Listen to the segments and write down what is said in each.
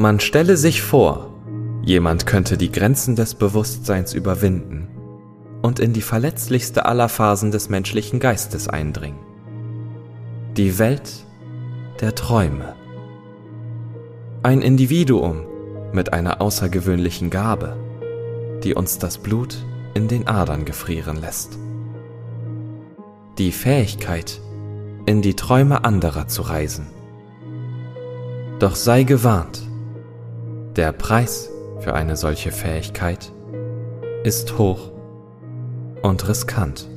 Man stelle sich vor, jemand könnte die Grenzen des Bewusstseins überwinden und in die verletzlichste aller Phasen des menschlichen Geistes eindringen. Die Welt der Träume. Ein Individuum mit einer außergewöhnlichen Gabe, die uns das Blut in den Adern gefrieren lässt. Die Fähigkeit, in die Träume anderer zu reisen. Doch sei gewarnt, der Preis für eine solche Fähigkeit ist hoch und riskant.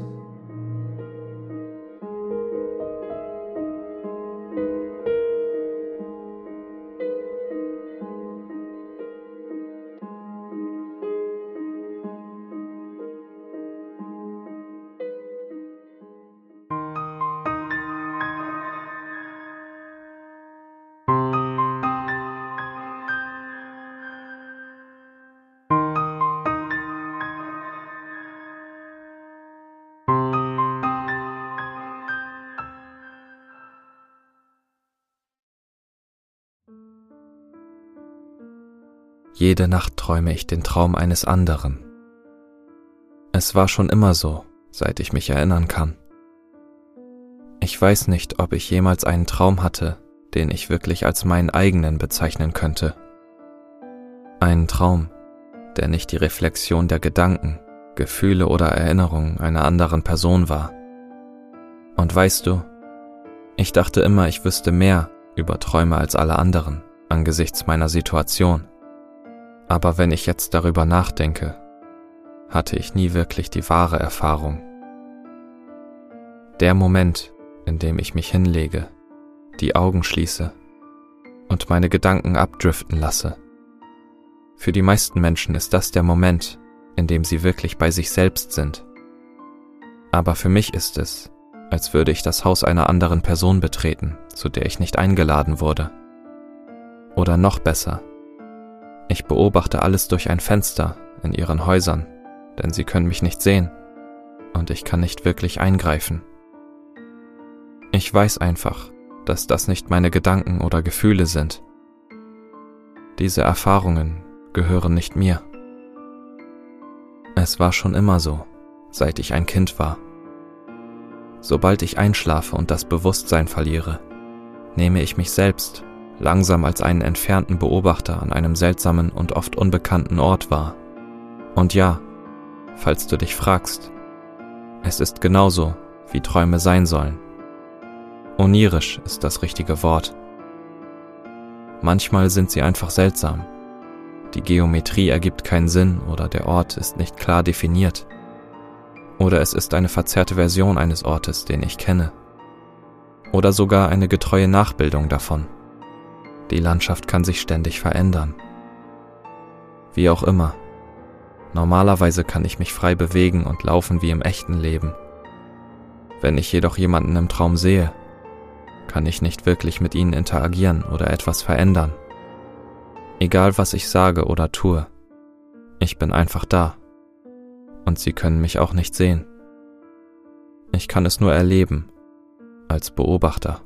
Jede Nacht träume ich den Traum eines anderen. Es war schon immer so, seit ich mich erinnern kann. Ich weiß nicht, ob ich jemals einen Traum hatte, den ich wirklich als meinen eigenen bezeichnen könnte. Einen Traum, der nicht die Reflexion der Gedanken, Gefühle oder Erinnerungen einer anderen Person war. Und weißt du, ich dachte immer, ich wüsste mehr über Träume als alle anderen angesichts meiner Situation. Aber wenn ich jetzt darüber nachdenke, hatte ich nie wirklich die wahre Erfahrung. Der Moment, in dem ich mich hinlege, die Augen schließe und meine Gedanken abdriften lasse. Für die meisten Menschen ist das der Moment, in dem sie wirklich bei sich selbst sind. Aber für mich ist es, als würde ich das Haus einer anderen Person betreten, zu der ich nicht eingeladen wurde. Oder noch besser, ich beobachte alles durch ein Fenster in ihren Häusern, denn sie können mich nicht sehen und ich kann nicht wirklich eingreifen. Ich weiß einfach, dass das nicht meine Gedanken oder Gefühle sind. Diese Erfahrungen gehören nicht mir. Es war schon immer so, seit ich ein Kind war. Sobald ich einschlafe und das Bewusstsein verliere, nehme ich mich selbst langsam als einen entfernten Beobachter an einem seltsamen und oft unbekannten Ort wahr. Und ja, falls du dich fragst, es ist genauso, wie Träume sein sollen. Onirisch ist das richtige Wort. Manchmal sind sie einfach seltsam. Die Geometrie ergibt keinen Sinn oder der Ort ist nicht klar definiert. Oder es ist eine verzerrte Version eines Ortes, den ich kenne. Oder sogar eine getreue Nachbildung davon. Die Landschaft kann sich ständig verändern. Wie auch immer. Normalerweise kann ich mich frei bewegen und laufen wie im echten Leben. Wenn ich jedoch jemanden im Traum sehe, kann ich nicht wirklich mit ihnen interagieren oder etwas verändern. Egal was ich sage oder tue, ich bin einfach da. Und sie können mich auch nicht sehen. Ich kann es nur erleben, als Beobachter.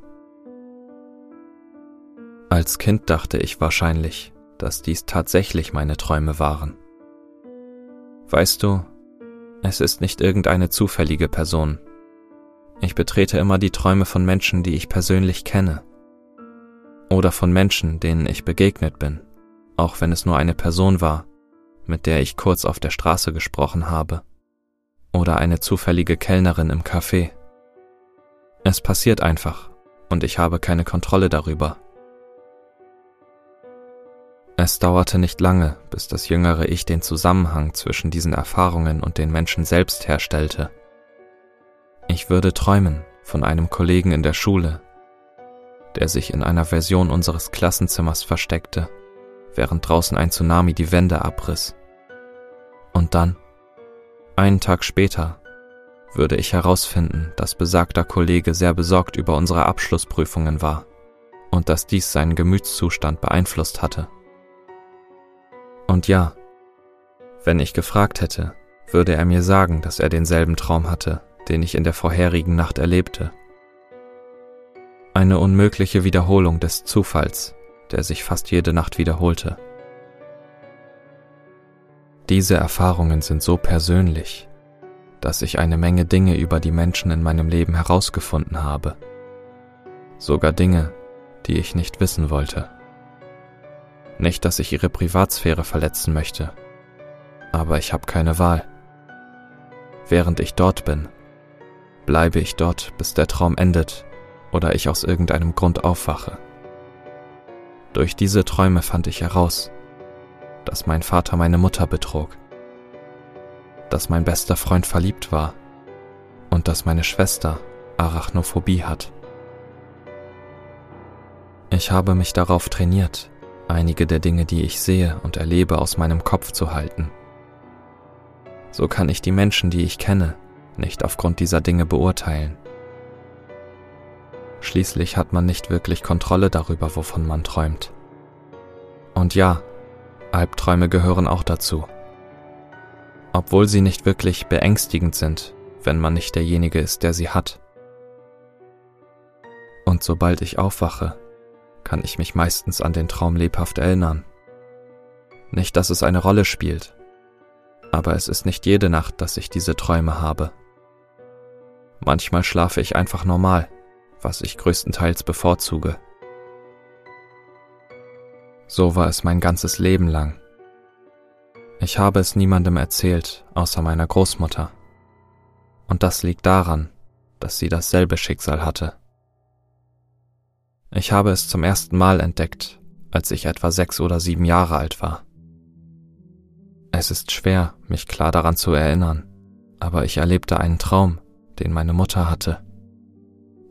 Als Kind dachte ich wahrscheinlich, dass dies tatsächlich meine Träume waren. Weißt du, es ist nicht irgendeine zufällige Person. Ich betrete immer die Träume von Menschen, die ich persönlich kenne. Oder von Menschen, denen ich begegnet bin, auch wenn es nur eine Person war, mit der ich kurz auf der Straße gesprochen habe. Oder eine zufällige Kellnerin im Café. Es passiert einfach, und ich habe keine Kontrolle darüber. Es dauerte nicht lange, bis das jüngere Ich den Zusammenhang zwischen diesen Erfahrungen und den Menschen selbst herstellte. Ich würde träumen von einem Kollegen in der Schule, der sich in einer Version unseres Klassenzimmers versteckte, während draußen ein Tsunami die Wände abriss. Und dann, einen Tag später, würde ich herausfinden, dass besagter Kollege sehr besorgt über unsere Abschlussprüfungen war und dass dies seinen Gemütszustand beeinflusst hatte. Und ja, wenn ich gefragt hätte, würde er mir sagen, dass er denselben Traum hatte, den ich in der vorherigen Nacht erlebte. Eine unmögliche Wiederholung des Zufalls, der sich fast jede Nacht wiederholte. Diese Erfahrungen sind so persönlich, dass ich eine Menge Dinge über die Menschen in meinem Leben herausgefunden habe. Sogar Dinge, die ich nicht wissen wollte. Nicht, dass ich ihre Privatsphäre verletzen möchte, aber ich habe keine Wahl. Während ich dort bin, bleibe ich dort, bis der Traum endet oder ich aus irgendeinem Grund aufwache. Durch diese Träume fand ich heraus, dass mein Vater meine Mutter betrog, dass mein bester Freund verliebt war und dass meine Schwester Arachnophobie hat. Ich habe mich darauf trainiert, einige der Dinge, die ich sehe und erlebe, aus meinem Kopf zu halten. So kann ich die Menschen, die ich kenne, nicht aufgrund dieser Dinge beurteilen. Schließlich hat man nicht wirklich Kontrolle darüber, wovon man träumt. Und ja, Albträume gehören auch dazu. Obwohl sie nicht wirklich beängstigend sind, wenn man nicht derjenige ist, der sie hat. Und sobald ich aufwache, kann ich mich meistens an den Traum lebhaft erinnern. Nicht, dass es eine Rolle spielt, aber es ist nicht jede Nacht, dass ich diese Träume habe. Manchmal schlafe ich einfach normal, was ich größtenteils bevorzuge. So war es mein ganzes Leben lang. Ich habe es niemandem erzählt, außer meiner Großmutter. Und das liegt daran, dass sie dasselbe Schicksal hatte. Ich habe es zum ersten Mal entdeckt, als ich etwa sechs oder sieben Jahre alt war. Es ist schwer, mich klar daran zu erinnern, aber ich erlebte einen Traum, den meine Mutter hatte.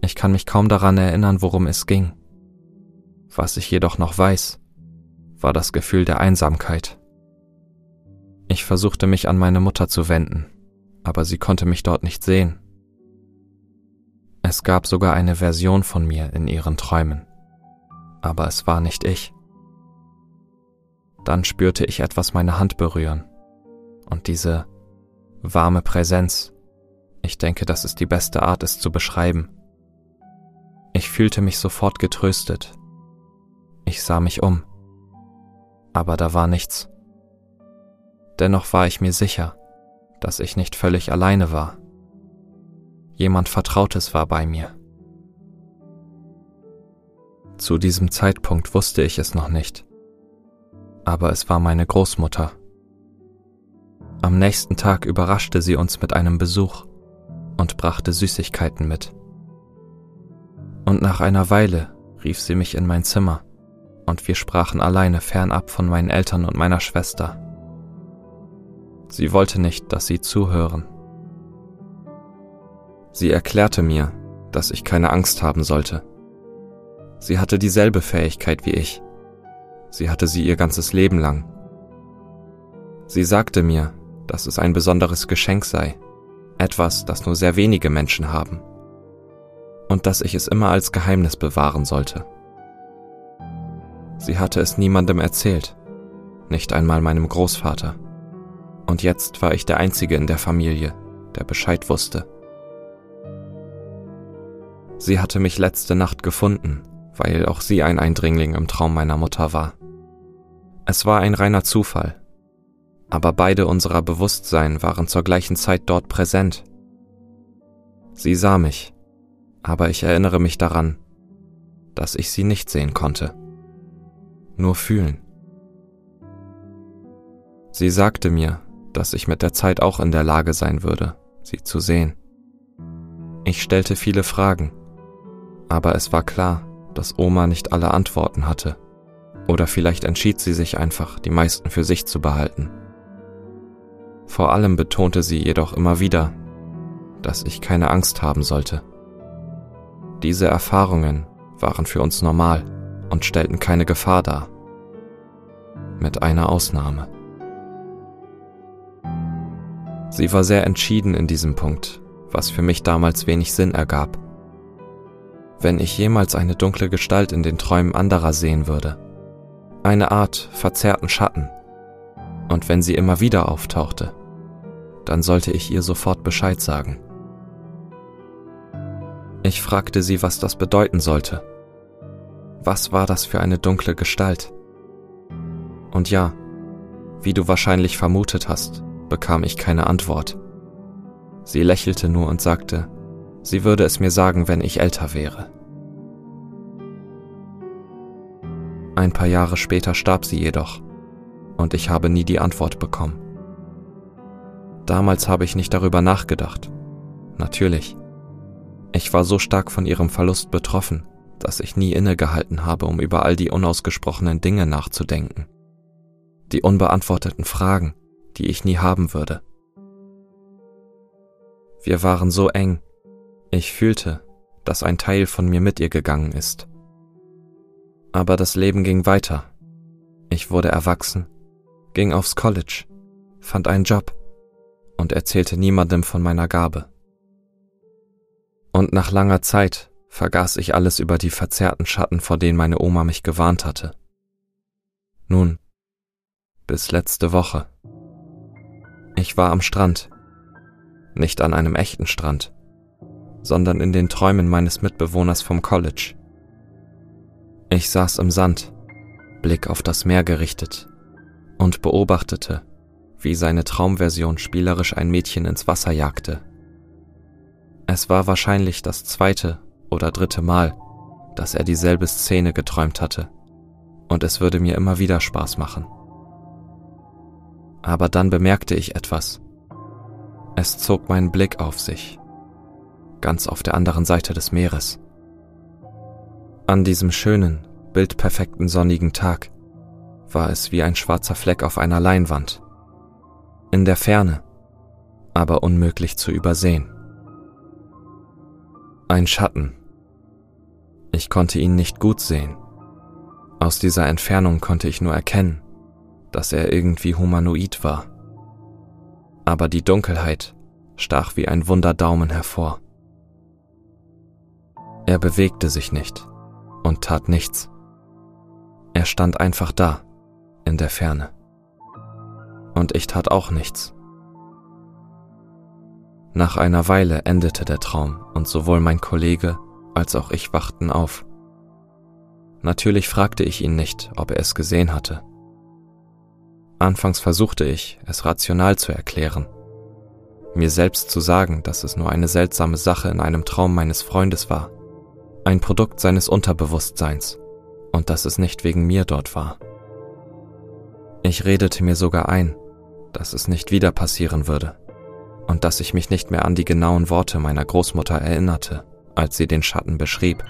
Ich kann mich kaum daran erinnern, worum es ging. Was ich jedoch noch weiß, war das Gefühl der Einsamkeit. Ich versuchte mich an meine Mutter zu wenden, aber sie konnte mich dort nicht sehen. Es gab sogar eine Version von mir in ihren Träumen, aber es war nicht ich. Dann spürte ich etwas meine Hand berühren und diese warme Präsenz ich denke, das ist die beste Art, es zu beschreiben. Ich fühlte mich sofort getröstet. Ich sah mich um. Aber da war nichts. Dennoch war ich mir sicher, dass ich nicht völlig alleine war. Jemand Vertrautes war bei mir. Zu diesem Zeitpunkt wusste ich es noch nicht. Aber es war meine Großmutter. Am nächsten Tag überraschte sie uns mit einem Besuch und brachte Süßigkeiten mit. Und nach einer Weile rief sie mich in mein Zimmer, und wir sprachen alleine fernab von meinen Eltern und meiner Schwester. Sie wollte nicht, dass sie zuhören. Sie erklärte mir, dass ich keine Angst haben sollte. Sie hatte dieselbe Fähigkeit wie ich. Sie hatte sie ihr ganzes Leben lang. Sie sagte mir, dass es ein besonderes Geschenk sei, etwas, das nur sehr wenige Menschen haben, und dass ich es immer als Geheimnis bewahren sollte. Sie hatte es niemandem erzählt, nicht einmal meinem Großvater, und jetzt war ich der Einzige in der Familie, der Bescheid wusste. Sie hatte mich letzte Nacht gefunden, weil auch sie ein Eindringling im Traum meiner Mutter war. Es war ein reiner Zufall, aber beide unserer Bewusstsein waren zur gleichen Zeit dort präsent. Sie sah mich, aber ich erinnere mich daran, dass ich sie nicht sehen konnte, nur fühlen. Sie sagte mir, dass ich mit der Zeit auch in der Lage sein würde, sie zu sehen. Ich stellte viele Fragen, aber es war klar, dass Oma nicht alle Antworten hatte, oder vielleicht entschied sie sich einfach, die meisten für sich zu behalten. Vor allem betonte sie jedoch immer wieder, dass ich keine Angst haben sollte. Diese Erfahrungen waren für uns normal und stellten keine Gefahr dar. Mit einer Ausnahme. Sie war sehr entschieden in diesem Punkt, was für mich damals wenig Sinn ergab. Wenn ich jemals eine dunkle Gestalt in den Träumen anderer sehen würde, eine Art verzerrten Schatten, und wenn sie immer wieder auftauchte, dann sollte ich ihr sofort Bescheid sagen. Ich fragte sie, was das bedeuten sollte. Was war das für eine dunkle Gestalt? Und ja, wie du wahrscheinlich vermutet hast, bekam ich keine Antwort. Sie lächelte nur und sagte, sie würde es mir sagen, wenn ich älter wäre. Ein paar Jahre später starb sie jedoch, und ich habe nie die Antwort bekommen. Damals habe ich nicht darüber nachgedacht. Natürlich. Ich war so stark von ihrem Verlust betroffen, dass ich nie innegehalten habe, um über all die unausgesprochenen Dinge nachzudenken. Die unbeantworteten Fragen, die ich nie haben würde. Wir waren so eng. Ich fühlte, dass ein Teil von mir mit ihr gegangen ist. Aber das Leben ging weiter. Ich wurde erwachsen, ging aufs College, fand einen Job und erzählte niemandem von meiner Gabe. Und nach langer Zeit vergaß ich alles über die verzerrten Schatten, vor denen meine Oma mich gewarnt hatte. Nun, bis letzte Woche. Ich war am Strand, nicht an einem echten Strand, sondern in den Träumen meines Mitbewohners vom College. Ich saß im Sand, Blick auf das Meer gerichtet, und beobachtete, wie seine Traumversion spielerisch ein Mädchen ins Wasser jagte. Es war wahrscheinlich das zweite oder dritte Mal, dass er dieselbe Szene geträumt hatte, und es würde mir immer wieder Spaß machen. Aber dann bemerkte ich etwas. Es zog meinen Blick auf sich, ganz auf der anderen Seite des Meeres. An diesem schönen, bildperfekten sonnigen Tag war es wie ein schwarzer Fleck auf einer Leinwand. In der Ferne, aber unmöglich zu übersehen. Ein Schatten. Ich konnte ihn nicht gut sehen. Aus dieser Entfernung konnte ich nur erkennen, dass er irgendwie humanoid war. Aber die Dunkelheit stach wie ein Wunderdaumen hervor. Er bewegte sich nicht und tat nichts. Er stand einfach da, in der Ferne. Und ich tat auch nichts. Nach einer Weile endete der Traum und sowohl mein Kollege als auch ich wachten auf. Natürlich fragte ich ihn nicht, ob er es gesehen hatte. Anfangs versuchte ich, es rational zu erklären, mir selbst zu sagen, dass es nur eine seltsame Sache in einem Traum meines Freundes war, ein Produkt seines Unterbewusstseins, und dass es nicht wegen mir dort war. Ich redete mir sogar ein, dass es nicht wieder passieren würde und dass ich mich nicht mehr an die genauen Worte meiner Großmutter erinnerte, als sie den Schatten beschrieb.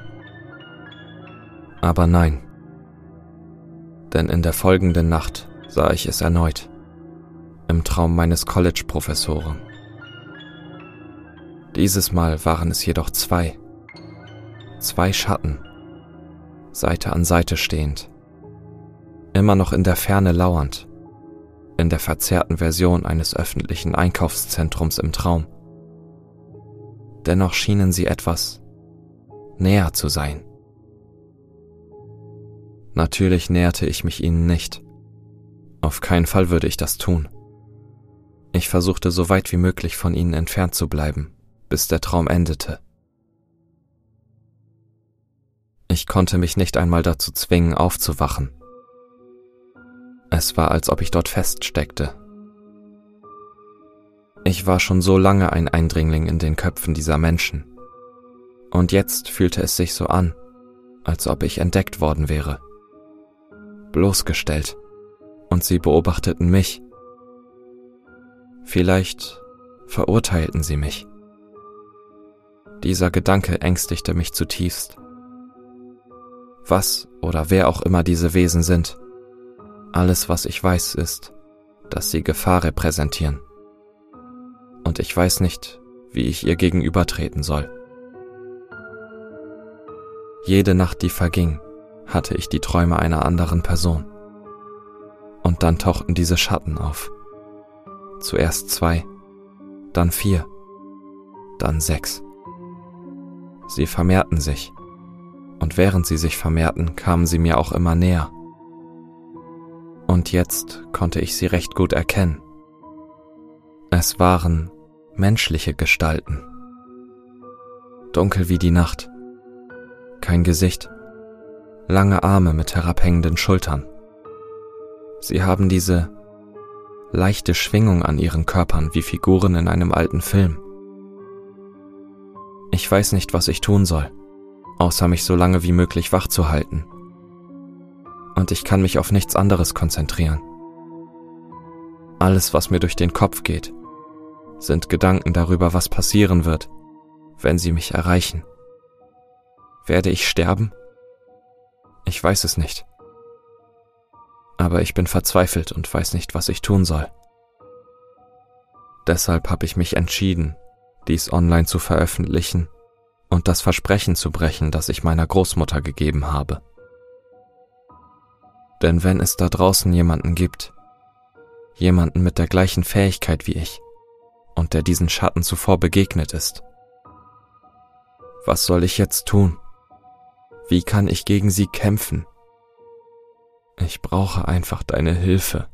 Aber nein, denn in der folgenden Nacht sah ich es erneut, im Traum meines College-Professoren. Dieses Mal waren es jedoch zwei, zwei Schatten, Seite an Seite stehend, immer noch in der Ferne lauernd, in der verzerrten Version eines öffentlichen Einkaufszentrums im Traum. Dennoch schienen sie etwas näher zu sein. Natürlich näherte ich mich ihnen nicht. Auf keinen Fall würde ich das tun. Ich versuchte so weit wie möglich von ihnen entfernt zu bleiben, bis der Traum endete. Ich konnte mich nicht einmal dazu zwingen, aufzuwachen. Es war, als ob ich dort feststeckte. Ich war schon so lange ein Eindringling in den Köpfen dieser Menschen. Und jetzt fühlte es sich so an, als ob ich entdeckt worden wäre. Bloßgestellt und sie beobachteten mich. Vielleicht verurteilten sie mich. Dieser Gedanke ängstigte mich zutiefst. Was oder wer auch immer diese Wesen sind, alles, was ich weiß, ist, dass sie Gefahr repräsentieren. Und ich weiß nicht, wie ich ihr gegenübertreten soll. Jede Nacht, die verging, hatte ich die Träume einer anderen Person. Und dann tauchten diese Schatten auf. Zuerst zwei, dann vier, dann sechs. Sie vermehrten sich, und während sie sich vermehrten, kamen sie mir auch immer näher. Und jetzt konnte ich sie recht gut erkennen. Es waren menschliche Gestalten. Dunkel wie die Nacht. Kein Gesicht, lange Arme mit herabhängenden Schultern. Sie haben diese leichte Schwingung an ihren Körpern wie Figuren in einem alten Film. Ich weiß nicht, was ich tun soll, außer mich so lange wie möglich wach zu halten. Und ich kann mich auf nichts anderes konzentrieren. Alles, was mir durch den Kopf geht, sind Gedanken darüber, was passieren wird, wenn sie mich erreichen. Werde ich sterben? Ich weiß es nicht. Aber ich bin verzweifelt und weiß nicht, was ich tun soll. Deshalb habe ich mich entschieden, dies online zu veröffentlichen und das Versprechen zu brechen, das ich meiner Großmutter gegeben habe. Denn wenn es da draußen jemanden gibt, jemanden mit der gleichen Fähigkeit wie ich, und der diesen Schatten zuvor begegnet ist, was soll ich jetzt tun? Wie kann ich gegen sie kämpfen? Ich brauche einfach deine Hilfe.